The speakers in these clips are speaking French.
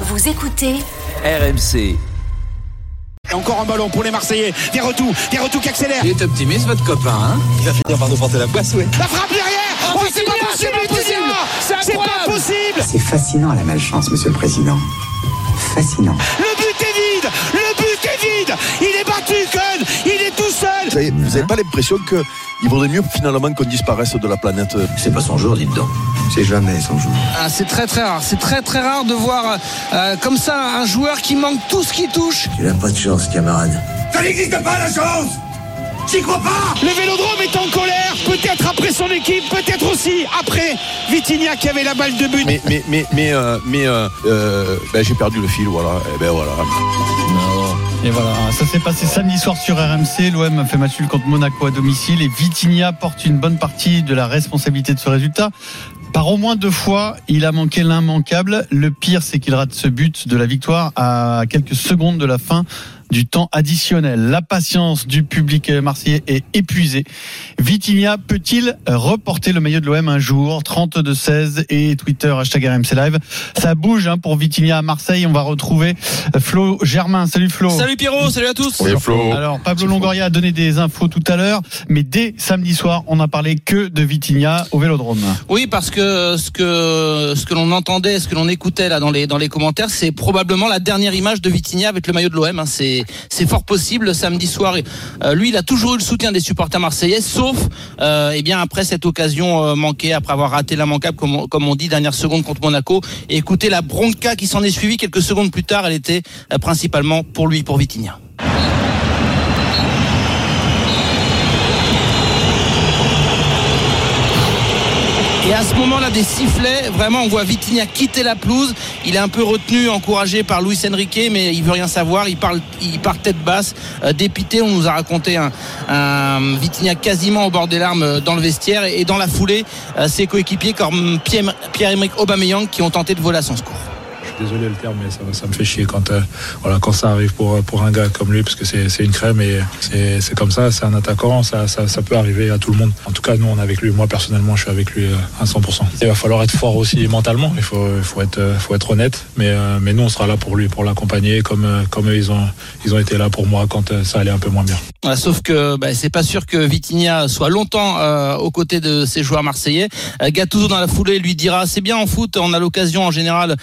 Vous écoutez RMC. Encore un ballon pour les Marseillais. Des retours, des retours qui accélèrent. Il est optimiste, votre copain. Hein Il va finir par nous porter la poisse, oui. La frappe derrière Oh, c'est pas possible, C'est pas possible C'est fascinant la malchance, monsieur le président. Fascinant. Le but est vide Le but est vide Il est battu, Kun Il est tout seul Vous avez, vous avez pas l'impression que il vaudrait mieux finalement qu'on disparaisse de la planète? C'est pas son jour, dites donc. C'est jamais son jour. Ah, c'est très très rare. C'est très très rare de voir euh, comme ça un joueur qui manque tout ce qui touche. Tu n'as pas de chance, camarade. Ça n'existe pas la chance J'y crois pas Le Vélodrome est en colère, peut-être après son équipe, peut-être aussi après Vitinha qui avait la balle de but. Mais mais mais mais euh, mais euh, euh, ben, j'ai perdu le fil, voilà. Et ben voilà. Et voilà, ça s'est passé samedi soir sur RMC. L'OM a fait match contre Monaco à domicile et Vitinha porte une bonne partie de la responsabilité de ce résultat. Par au moins deux fois, il a manqué l'immanquable. Le pire, c'est qu'il rate ce but de la victoire à quelques secondes de la fin du temps additionnel. La patience du public marseillais est épuisée. Vitinha peut-il reporter le maillot de l'OM un jour? 32-16 et Twitter hashtag RMC Live. Ça bouge hein, pour Vitinha à Marseille. On va retrouver Flo Germain. Salut Flo. Salut Pierrot, salut à tous. Alors Pablo Longoria a donné des infos tout à l'heure, mais dès samedi soir, on n'a parlé que de Vitinha au Vélodrome. Oui, parce que ce que ce que l'on entendait, ce que l'on écoutait là dans les dans les commentaires, c'est probablement la dernière image de Vitinha avec le maillot de l'OM. Hein. C'est c'est fort possible. Samedi soir, euh, lui, il a toujours eu le soutien des supporters marseillais, sauf euh, eh bien après cette occasion euh, manquée, après avoir raté l'immanquable, comme, on- comme on dit, dernière seconde contre Monaco. Et écoutez la bronca qui s'en est suivie quelques secondes plus tard, elle était euh, principalement pour lui, pour Vitinha. Et à ce moment-là, des sifflets, vraiment, on voit Vitinha quitter la pelouse. Il est un peu retenu, encouragé par Luis Enrique, mais il veut rien savoir. Il parle, il part tête basse, euh, dépité. On nous a raconté un, un quasiment au bord des larmes euh, dans le vestiaire. Et dans la foulée, euh, ses coéquipiers comme Pierre- Pierre-Emerick Aubameyang qui ont tenté de voler à son secours. Désolé le terme, mais ça, me fait chier quand, euh, voilà, quand ça arrive pour, pour un gars comme lui, parce que c'est une crème et c'est comme ça, c'est un attaquant, ça, ça, ça peut arriver à tout le monde. En tout cas, nous, on est avec lui. Moi, personnellement, je suis avec lui euh, à 100%. Il va falloir être fort aussi mentalement, il faut, il faut, être, euh, faut être honnête, mais, mais nous, on sera là pour lui, pour l'accompagner, comme, comme eux, ils ont, ils ont été là pour moi quand ça allait un peu moins bien. Sauf que bah, c'est pas sûr que Vitinha soit longtemps aux côtés de ses joueurs marseillais. Gattuso dans la foulée lui dira c'est bien en foot, on a l'occasion en général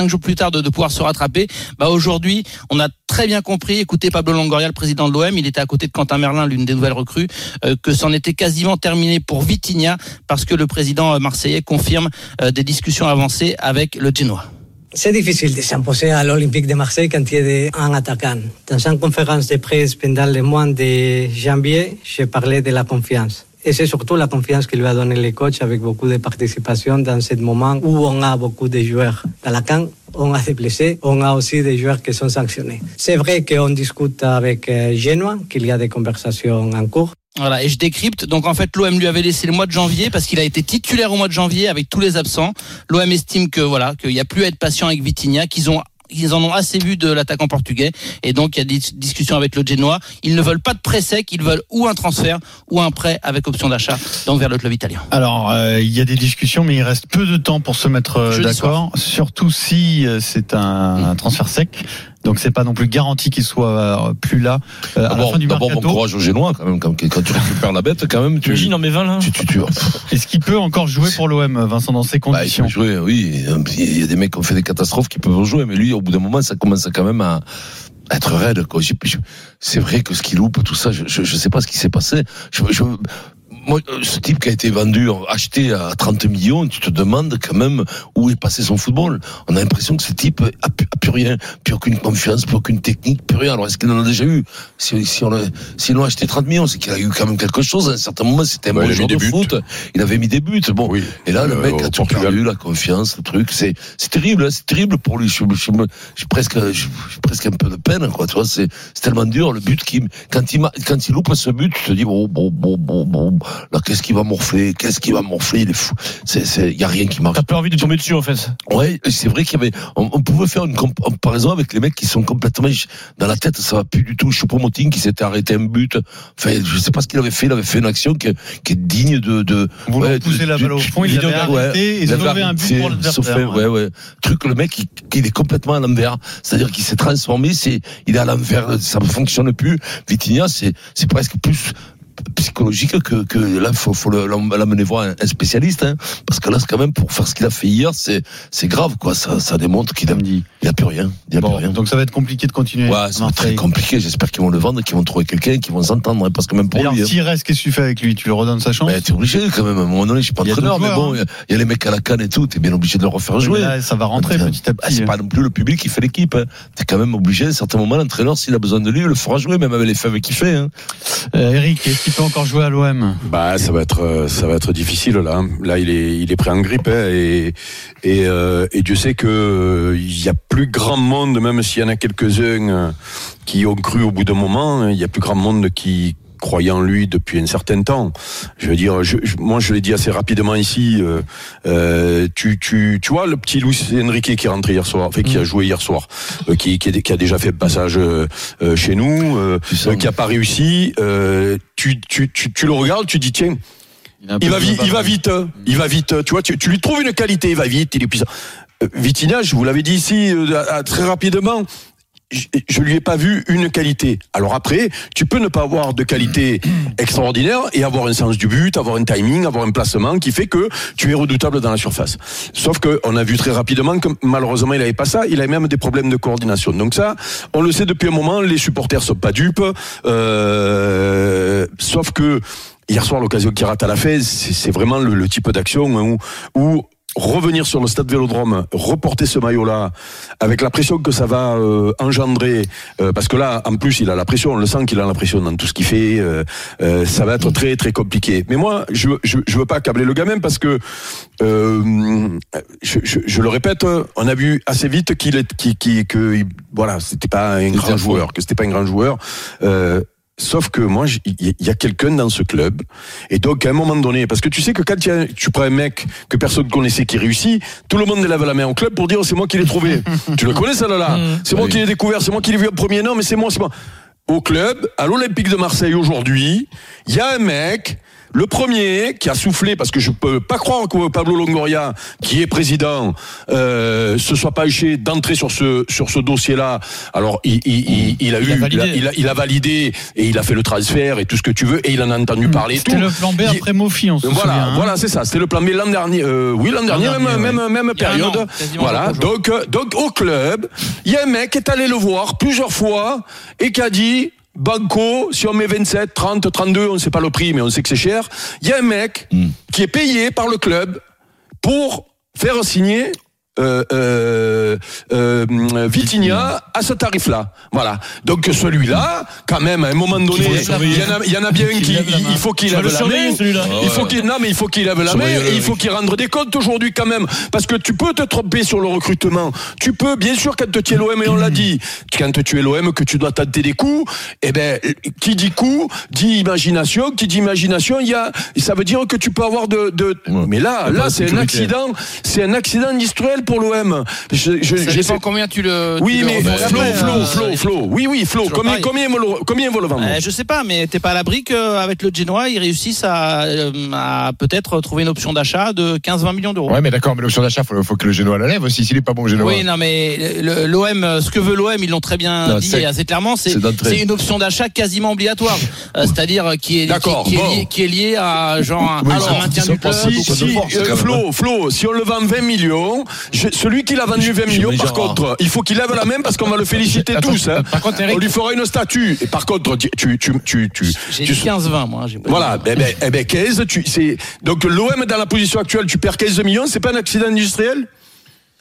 4-5 jours plus tard de, pouvoir se rattraper. Bah aujourd'hui, on a très bien compris. Écoutez Pablo Longoria, le président de l'OM, il était à côté de Quentin Merlin, l'une des nouvelles recrues, euh, que c'en était quasiment terminé pour Vitinha parce que le président euh, marseillais confirme euh, des discussions avancées avec le Genoa. C'est difficile de s'imposer à l'Olympique de Marseille quand il y a un attaquant. Dans une conférence de presse pendant le mois de janvier, j'ai parlé de la confiance. Et c'est surtout la confiance qu'il lui a donné le coach avec beaucoup de participation dans ce moment où on a beaucoup de joueurs. Dans la camp, on a des blessés, on a aussi des joueurs qui sont sanctionnés. C'est vrai qu'on discute avec euh, Genoa, qu'il y a des conversations en cours. Voilà, et je décrypte. Donc en fait, l'OM lui avait laissé le mois de janvier parce qu'il a été titulaire au mois de janvier avec tous les absents. L'OM estime que voilà, qu'il n'y a plus à être patient avec Vitinha, qu'ils ont ils en ont assez vu de l'attaquant portugais et donc il y a des discussions avec le Genoa. Ils ne veulent pas de prêt sec, ils veulent ou un transfert ou un prêt avec option d'achat donc vers le club italien. Alors, euh, il y a des discussions, mais il reste peu de temps pour se mettre euh, d'accord. Surtout si euh, c'est un, un transfert sec. Donc, c'est pas non plus garanti qu'il soit euh, plus là euh, à la D'abord, fin du d'abord, bon courage aux Génois, quand même, quand, quand tu récupères la bête, quand même, tu. Imagine en met 20 là. Tu, tu, tu, Est-ce qu'il peut encore jouer pour l'OM, Vincent, dans ces bah, il conditions peut jouer, oui. Il y a des mecs qui ont fait des catastrophes qui peuvent jouer, mais lui, au bout d'un moment, ça commence quand même à être raide, C'est vrai que ce qu'il loupe, tout ça, je, je, je sais pas ce qui s'est passé. Je, je, moi, euh, ce type qui a été vendu, acheté à 30 millions, tu te demandes quand même où est passé son football. On a l'impression que ce type a, plus- a plus rien, plus aucune confiance, plus aucune technique, plus rien. Alors est-ce qu'il en a déjà eu? Si, si on l'a- s'ils l'ont acheté 30 millions, c'est qu'il a eu quand même quelque chose. À un certain moment, c'était un Ouais, bon a joueur de buts. foot. Il avait mis des buts. Bon. Oui. Et là, le Euh, mec a tout perdu, la confiance, le truc. C'est, c'est terrible, hein, c'est terrible pour lui. Je, je, j'ai presque, j'ai presque un peu de peine, quoi. Tu vois, c'est, c'est tellement dur. Le but qui, quand il, quand il loupe ce but, tu te dis bon, bon, bon, bon, bon. Là, qu'est-ce qui va morfler, qu'est-ce qui va morfler, il est fou. C'est, c'est, y a rien qui marche. T'as pas envie de tomber dessus en fait. Ouais, c'est vrai qu'il y avait, on, on pouvait faire une comparaison avec les mecs qui sont complètement dans la tête, ça va plus du tout. Choupo-Moting qui s'était arrêté un but. Enfin, je sais pas ce qu'il avait fait. Il avait fait une action qui, qui est digne de, de Vouloir ouais, pousser de- la balle au fond, il avait ouais, arrêté et il sauvé un but pour l'adversaire, ouais, ouais. Truc, le mec, il, il est complètement à l'envers. C'est-à-dire qu'il s'est transformé. C'est, il est à l'envers. Ça ne fonctionne plus. Vitinha, c'est, c'est presque plus psychologique que, que là faut, faut l'amener voir un, un spécialiste hein, parce que là c'est quand même pour faire ce qu'il a fait hier c'est c'est grave quoi ça ça démontre qu'il a il a plus rien il a Bon, plus rien donc ça va être compliqué de continuer. Ouais, ça va être très compliqué. J'espère qu'ils vont le vendre, qu'ils vont trouver quelqu'un, qu'ils vont s'entendre, hein, parce que même pour lui. hein. s'il reste, qu'est-ce que tu fais avec lui? Tu lui redonnes sa chance? Ben, t'es obligé quand même. À un moment donné, je suis pas entraîneur, mais bon, joueurs, il y a- il y, a les mecs à la canne et tout. T'es bien obligé de le refaire Oui, jouer. là, ça va rentrer Ah, petit à ah, petit. c'est pas non plus le public qui fait l'équipe. Hein. T'es quand même obligé, à un certain moment, l'entraîneur, s'il a besoin de lui, il le fera jouer, même avec les fèves qu'il fait. Hein. Euh, Eric, peut encore jouer à l'OM Bah, ça va être, euh, ça va être difficile là. Là, il est, il est pris en grippe hein, et et, euh, et Dieu sait que euh, il y a plus grand monde, même s'il y en a quelques-uns euh, qui ont cru au bout d'un moment, hein, il y a plus grand monde qui croyait en lui depuis un certain temps. Je veux dire, je, je- moi je l'ai dit assez rapidement ici. euh, euh, tu, tu, tu vois le petit Luis Enrique qui est rentré hier soir, enfin qui a joué hier soir, euh, qui, qui, est- qui a déjà fait le passage euh, chez nous, qui a pas réussi. tu, tu, tu, tu le regardes, tu dis tiens. Il va vite, il va barbe. vite, euh, il va vite. Tu vois, tu, tu lui trouves une qualité, il va vite, il est puissant. Vitinha, je vous l'avais dit ici euh, très rapidement. Je, je lui ai pas vu une qualité. Alors après, tu peux ne pas avoir de qualité extraordinaire et avoir un sens du but, avoir un timing, avoir un placement qui fait que tu es redoutable dans la surface. Sauf que on a vu très rapidement que malheureusement il avait pas ça. Il avait même des problèmes de coordination. Donc ça, on le sait depuis un moment. Les supporters sont pas dupes. Euh, sauf que hier soir, l'occasion qu'il rate à la fête, c'est c'est vraiment le, le type d'action où, où revenir sur le stade Vélodrome, reporter ce maillot-là, avec la pression que ça va euh, engendrer, euh, parce que là, en plus, il a la pression, on le sent qu'il a la pression dans tout ce qu'il fait, euh, ça va être très très compliqué. Mais moi, je, je, je veux pas accabler le gamin parce que, euh, je, je, je le répète, on a vu assez vite qu'il est, qu'il, qu'il- que, il- voilà, c'était pas un grand joueur, que c'était pas un grand joueur. Sauf que moi, il y, a quelqu'un dans ce club, et donc à un moment donné, parce que tu sais que quand tu, prends un mec que personne connaissait qui réussit, tout le monde lève la main au club pour dire c'est moi qui l'ai trouvé. tu le connais ça là C'est moi qui l'ai découvert, c'est moi qui l'ai vu en premier. Non, mais c'est moi, c'est moi. Au club, à l'Olympique de Marseille aujourd'hui, il y a un mec. Le premier qui a soufflé, parce que je peux pas croire que Pablo Longoria, qui est président, euh, se soit pas éché d'entrer sur ce sur ce dossier-là. Alors il, il, il, il a eu, a validé. il a, il a validé et il a fait le transfert et tout ce que tu veux et il en a entendu parler. et C'était le plan B Il- après Mofi, on se voilà, souvient. hein. voilà, c'est ça. C'était le plan B l'an dernier. euh, oui, l'an dernier, dernier, même, ouais. même, même Il période. an, voilà. Donc, euh, donc, au club, il y a un mec qui est allé le voir plusieurs fois et qui a dit. Banco, si on met 27, 30, 32, on ne sait pas le prix, mais on sait que c'est cher. Il y a un mec qui est payé par le club pour faire signer Vitinha à ce tarif-là. Voilà. Donc celui-là, quand même, à un moment donné, il y, en a- il y en a bien un qui, il faut qu'il lève la main. Il faut qu'il, non, mais il faut qu'il lève la main et il faut qu'il rende des comptes aujourd'hui quand même. Parce que tu peux te tromper sur le recrutement. Tu peux, bien sûr, quand tu es l'OM, et on l'a dit, quand tu es l'OM, que tu dois tenter des coups, eh ben, qui dit coup, dit imagination, qui dit imagination, il y a, ça veut dire que tu peux avoir de, de, mais là, là, c'est un accident, c'est un accident industriel pour l'OM. Je, je, Ça je sais- combien tu le. tu oui, le mais Flo, Flo, euh, Flo, Flo, oui, oui, Flo, combien, combien, vaut le- combien vaut le vendre? Euh, je sais pas, mais t'es pas à l'abri qu'avec le Genoa, ils réussissent à, euh, à peut-être trouver une option d'achat de 15-20 millions d'euros. Ouais, mais d'accord, mais l'option d'achat, faut, faut que le Genoa la lève aussi. S'il est pas bon, le Genoa. Oui, non, mais le- l'OM, euh, ce que veut l'OM, ils l'ont très bien Non, dit assez clairement, c'est une option d'achat quasiment obligatoire. Euh, C'est-à-dire qui est, qui, est bon. lié, qui est lié à genre un, maintien du club. euh, Flo, Flo, si on le vend 20 millions, je- celui qui la vendu 20 Je- millions, par contre, il faut qu'il lève la main parce qu'on va le féliciter tous. hein. par contre, Eric- on lui fera une statue. Et par contre, tu, tu, tu, tu, tu- J'ai tu- dit 15-20, moi. pas voilà, eh ben, eh ben 15, tu, c'est, donc l'OM dans la position actuelle, tu perds 15 millions, c'est pas un accident industriel?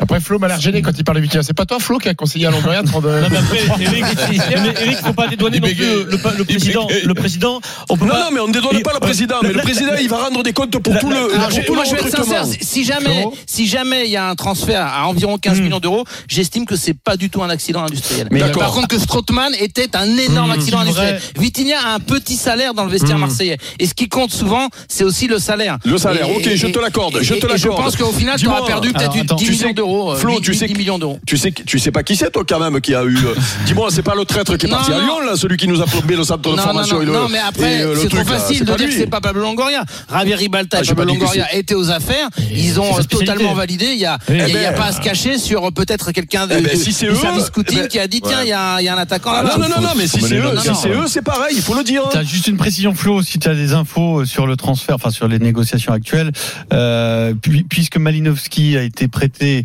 Après, Flo m'a l'air gêné quand il parle de Vitinha. C'est pas toi, Flo, qui a conseillé à Longoria de prendre. Non, mais après, Eric, mais Eric, faut pas dédouaner non plus le, le président. Le président, on peut Non, pas- non, mais on ne dédouane pas le président. Mais le président, il va rendre des comptes pour tout le, Alors, pour je- tout moi, le je vais être sincère. Si jamais, si jamais il y a un transfert à environ 15 millions d'euros, j'estime que c'est pas du tout un accident industriel. Mais Par contre, que Strootman était un énorme accident c'est industriel. Vitinha a un petit salaire dans le vestiaire marseillais. Et ce qui compte souvent, c'est aussi le salaire. Le salaire, Et- ok, je te l'accorde, je te et Je l'accorde. pense qu'au final, tu auras perdu peut-être attends, 10 tu millions d'euros. Euh, Flo, 10 tu sais 10 que- millions d'euros. Tu sais, tu sais pas qui c'est, toi, quand même, qui a eu. euh, Dis-moi, c'est pas le traître qui est Non, parti à. Lyon, là, celui qui nous a plombé le centre de Non, formation non, et le. non, mais après, et, euh, c'est trop facile de dire que c'est pas Pablo Longoria. Javier Ribalta Ah, et Pablo Longoria étaient aux affaires. Ils ont spécialité. totalement validé. Il y a, Oui. il y a- Eh ben, pas à se cacher sur peut-être quelqu'un de, Eh ben, de- si c'est du eux, service eh scouting ben, qui a dit tiens, il y a, un attaquant Ah, là-bas. non, non, non, non, mais si c'est eux, c'est non. eux, c'est pareil, il faut le dire. hein. T'as juste une précision, Flo, si tu as des infos sur le transfert, enfin sur les négociations actuelles, euh, puis- puisque Malinowski a été prêté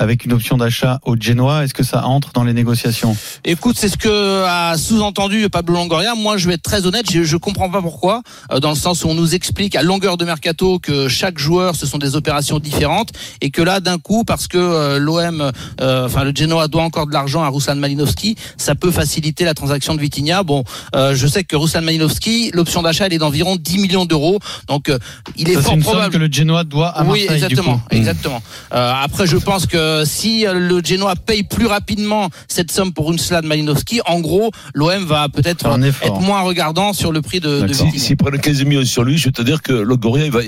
avec une option d'achat au Genoa, est-ce que ça entre dans les négociations? Écoute, c'est ce que a sous-entendu Pablo Longoria. Moi, je vais être très honnête, je, je comprends pas pourquoi, euh, dans le sens où on nous explique à longueur de mercato que chaque joueur, ce sont des opérations différentes, et que là, d'un coup, parce que euh, l'OM, euh, enfin le Genoa doit encore de l'argent à Ruslan Malinowski, ça peut faciliter la transaction de Vitinha. Bon, euh, je sais que Ruslan Malinowski, l'option d'achat, elle est d'environ 10 millions d'euros, donc euh, il est Ça, fort une probable. que le Genoa doit à Oui, Marseille, du exactement, coup. Hmm. exactement. Après, je pense que si euh, le Genoa paye plus rapidement cette somme pour une Slade Malinowski, en gros, l'OM va peut-être être moins regardant sur le prix de, de. Si-. S'ils prennent 15 millions sur lui, je vais te dire que Longoria, il va,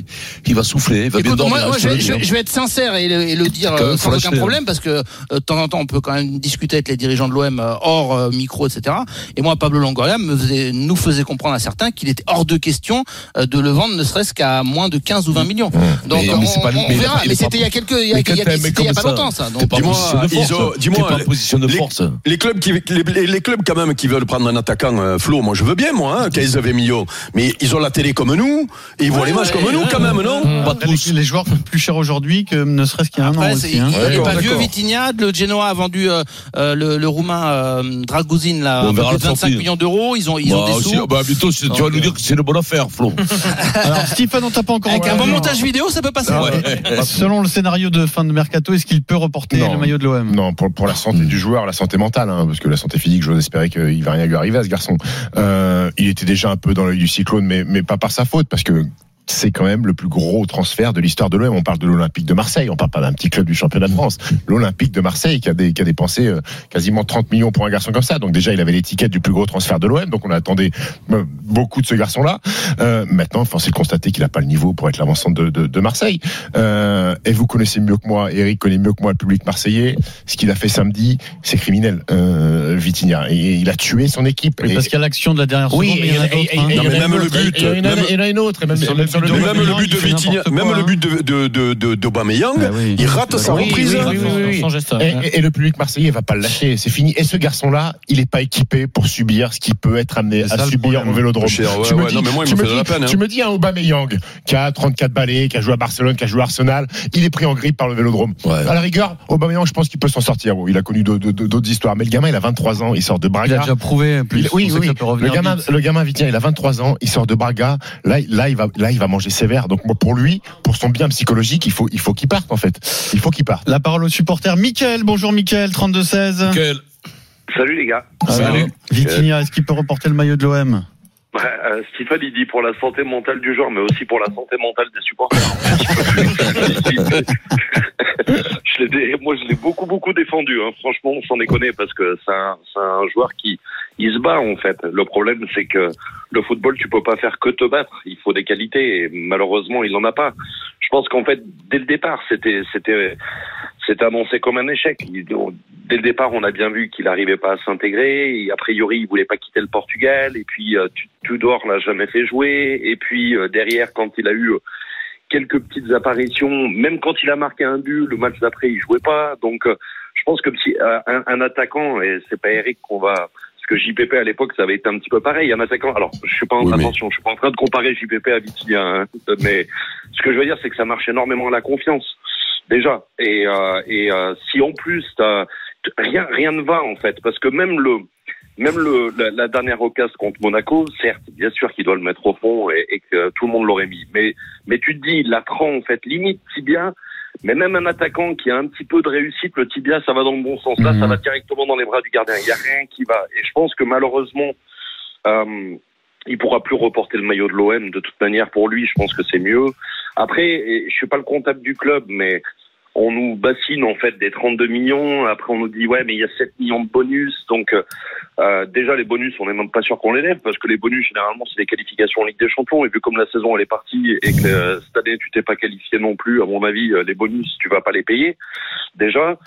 il va souffler, il va bien Écoute, dormir. moi, moi, je je, te le vais, dis, je- hein. je vais être sincère et le, et le dire euh, sans aucun l'acheter, problème parce que euh, de temps en temps on peut quand même discuter avec les dirigeants de l'OM euh, hors euh, micro, etc. Et moi, Pablo Longoria me faisait, nous faisait comprendre à certains qu'il était hors de question euh, de le vendre ne serait-ce qu'à moins de 15 ou 20 millions. Donc Mais- on, mais pas on mais verra. Mais c'était il y a quelques, il y a, il y a- y a pas ça, longtemps ça. Pas Dis-moi, position de ils force. ont- dis-moi, T'es pas en position de les- force. Les clubs qui, les, les- les clubs quand même qui veulent prendre un attaquant, euh, Flo, moi je veux bien, moi, hein, 15-20 millions. Mais ils ont la télé comme nous, et ils voient les matchs comme nous quand même, non Pas Après, tous. les, joueurs coûtent plus cher aujourd'hui que ne serait-ce qu'il y a un an aussi. hein. il n'est pas vieux. Vitinha. Le Genoa a vendu euh, euh, le, le roumain euh, Draguzin là, Bon, plus de la 25 sortie. millions d'euros. Ils ont, ils ont Bah, des aussi, sous. bah, bientôt, tu vas nous euh, dire que c'est une bonne affaire, Flo. Alors, Stéphane, on t'a pas encore Avec un bon montage vidéo, ça peut passer. Ouais. Selon le scénario de fin de mercato, est-ce qu'il peut reporter Non. le maillot de l'OM Non, pour, pour la santé du joueur, la santé mentale, hein, parce que la santé physique, j'ose espérer qu'il va rien lui arriver à ce garçon. Euh, il était déjà un peu dans l'œil du cyclone, mais, mais pas par sa faute, parce que c'est quand même le plus gros transfert de l'histoire de l'OM. On parle de l'Olympique de Marseille, on parle pas d'un petit club du championnat de France. L'Olympique de Marseille qui a, des, qui a dépensé euh, quasiment 30 millions pour un garçon comme ça. Donc déjà, il avait l'étiquette du plus gros transfert de l'OM, donc on attendait euh, beaucoup de ce garçon-là. Euh, maintenant, force est de constater qu'il n'a pas le niveau pour être l'avancante de, de, de Marseille. Euh, et vous connaissez mieux que moi, Eric connaît mieux que moi le public marseillais. Ce qu'il a fait samedi, c'est criminel, euh, Vitinha. Et il a tué son équipe. Oui, Et- Parce qu'il y a l'action de la dernière oui, seconde, mais il y en a d'autres. hein. même le but, Il y en a une autre. et même- Sur et même le sur but le de but- Même le but de il Vitinha, même le but de, d'Aubameyang, il rate sa reprise. Et, le public marseillais va pas le lâcher, c'est fini. Et ce garçon-là, il est pas équipé pour subir ce qu'il peut être amené à subir au Vélodrome. Tu me dis, il un Aubameyang qui a 34 balais, qui a joué à Barcelone, qui a joué à Arsenal, il est pris en grippe par le Vélodrome. À la rigueur, Aubameyang, je pense qu'il peut s'en sortir. Il a connu d'autres histoires, mais le gamin, il a 23 ans, il sort de Il a Braga. déjà prouvé. Plus, Il- oui, Le revenir gamin, le gamin Vitien, il a 23 ans, il sort de Braga. Là, là, il va, là, il va manger sévère. Donc, moi, pour lui, pour son bien psychologique, il faut, il faut qu'il parte, en fait. Il faut qu'il parte. La parole au supporter. Mickaël, bonjour Mickaël, 32-16. Quel- Salut les gars. Alors, Vitinha, est-ce qu'il peut reporter le maillot de l'OM Ouais, euh, Stéphane, il dit pour la santé mentale du joueur, mais aussi pour la santé mentale des supporters. je moi, je l'ai beaucoup, beaucoup défendu. Hein. Franchement, sans déconner, parce que c'est un, joueur qui il se bat en fait. Le problème, c'est que le football, tu peux pas faire que te battre. Il faut des qualités, et malheureusement, il en a pas. Je pense qu'en fait, dès le départ, c'était, c'était, annoncé comme un échec. Dès le départ, on a bien vu qu'il n'arrivait pas à s'intégrer. A priori, il voulait pas quitter le Portugal. Et puis, euh, Tu- Tudor l'a jamais fait jouer. Et puis, euh, derrière, quand il a eu quelques petites apparitions, même quand il a marqué un but, le match d'après, il jouait pas. Donc, euh, je pense que si euh, un, un attaquant, et c'est pas Eric qu'on va, parce que JPP à l'époque, ça avait été un petit peu pareil. Un attaquant. Alors, je suis pas en Oui, mais- attention, je suis pas en train de comparer JPP à Vitinha, hein. mais ce que je veux dire, c'est que ça marche énormément à la confiance déjà. Et, euh, et euh, si en plus rien rien ne va en fait, parce que même le même le la, la dernière occasion contre Monaco, certes, bien sûr qu'il doit le mettre au fond et, et que tout le monde l'aurait mis, mais mais tu te dis il la prend en fait limite si bien Mais même un attaquant qui a un petit peu de réussite, le tibia, ça va dans le bon sens. Là, Mhm. ça va directement dans les bras du gardien. Il y a rien qui va. Et je pense que malheureusement, euh, il pourra plus reporter le maillot de l'OM. De toute manière, pour lui, je pense que c'est mieux. Après, je suis pas le comptable du club, mais on nous bassine en fait des 32 millions. Après, on nous dit ouais, mais il y a 7 millions de bonus. Donc euh, euh, déjà les bonus, on n'est même pas sûr qu'on les lève parce que les bonus généralement c'est des qualifications en Ligue des Champions. Et vu comme la saison elle est partie et que euh, cette année tu t'es pas qualifié non plus, à mon avis, euh, les bonus tu vas pas les payer déjà.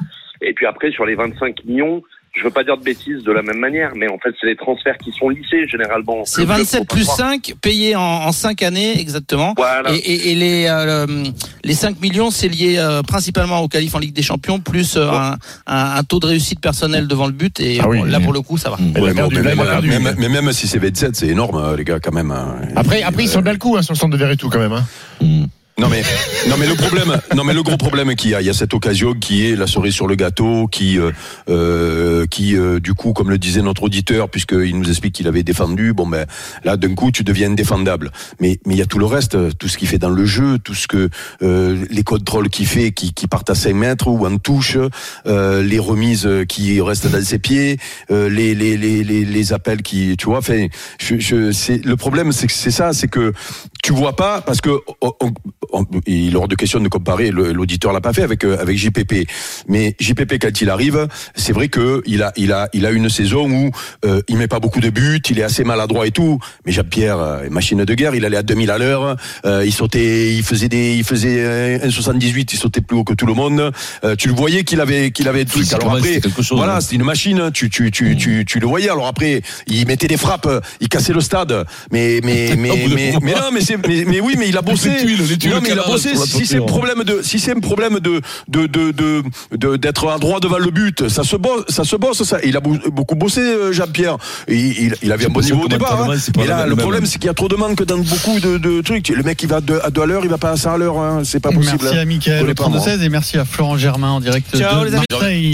Et puis après sur les 25 millions. Je veux pas dire de bêtises de la même manière, mais en fait, c'est les transferts qui sont lissés généralement. C'est Le club, 27 faut pas plus croire. 5 payés en, en 5 années exactement. Voilà. Et, et- et les, euh, les 5 millions, c'est lié euh, principalement au qualif en Ligue des Champions, plus euh, un, un- un taux de réussite personnelle devant le but. Et Ah oui, bon, là, oui. pour le coup, ça va. Ouais, perdu, bon, mais, même, perdu. même- mais même si c'est 27, c'est énorme, euh, les gars, quand même. hein. Après, après ils sont bien le coup hein, sur le centre de Verretou quand même. Hein. Non mais non mais le problème non mais le gros problème qu'il y a il y a cette occasion qui est la cerise sur le gâteau qui euh, euh, qui euh, du coup comme le disait notre auditeur puisqu'il nous explique qu'il avait défendu bon ben là d'un coup tu deviens indéfendable. Mais mais il y a tout le reste tout ce qu'il fait dans le jeu tout ce que euh, les contrôles qu'il fait qui qui partent à 5 mètres ou en touche les remises qui restent dans ses pieds les, les les les appels qui tu vois c'est le problème c'est c'est ça c'est que tu vois pas parce que on- il est hors de question de comparer l'auditeur l'a pas fait avec euh, avec JPP mais JPP quand il arrive c'est vrai que il a il a il a une saison où euh, il met pas beaucoup de buts il est assez maladroit et tout. Mais Jean-Pierre euh, machine de guerre il allait à 2000 à l'heure euh, il sautait il faisait des il faisait euh, 1,78 il sautait plus haut que tout le monde. Euh, tu le voyais qu'il avait qu'il avait tout alors après chose, voilà hein. c'était une machine tu tu tu tu tu le voyais. Alors après il mettait des frappes il cassait le stade. Mais mais mais mais, mais non mais c'est mais, mais oui mais il a bossé. Les tuiles, les tuiles non mais il a canards bossé sur la si c'est un problème de si c'est un problème de de de de de- d'être à droit devant le but ça se bosse ça se bosse ça il a beaucoup bossé euh, Jean-Pierre il, il, il avait un bon niveau au départ hein. mentalement, c'est pas mais là le problème c'est qu'il y a trop de manque dans beaucoup de, de trucs le mec il va à deux- à deux à l'heure il va pas à ça à l'heure hein. c'est pas possible Merci à Je Mickaël connais au pas, moi. 32-16 et merci à Florent Germain en direct Ciao, de les amis. Marseille.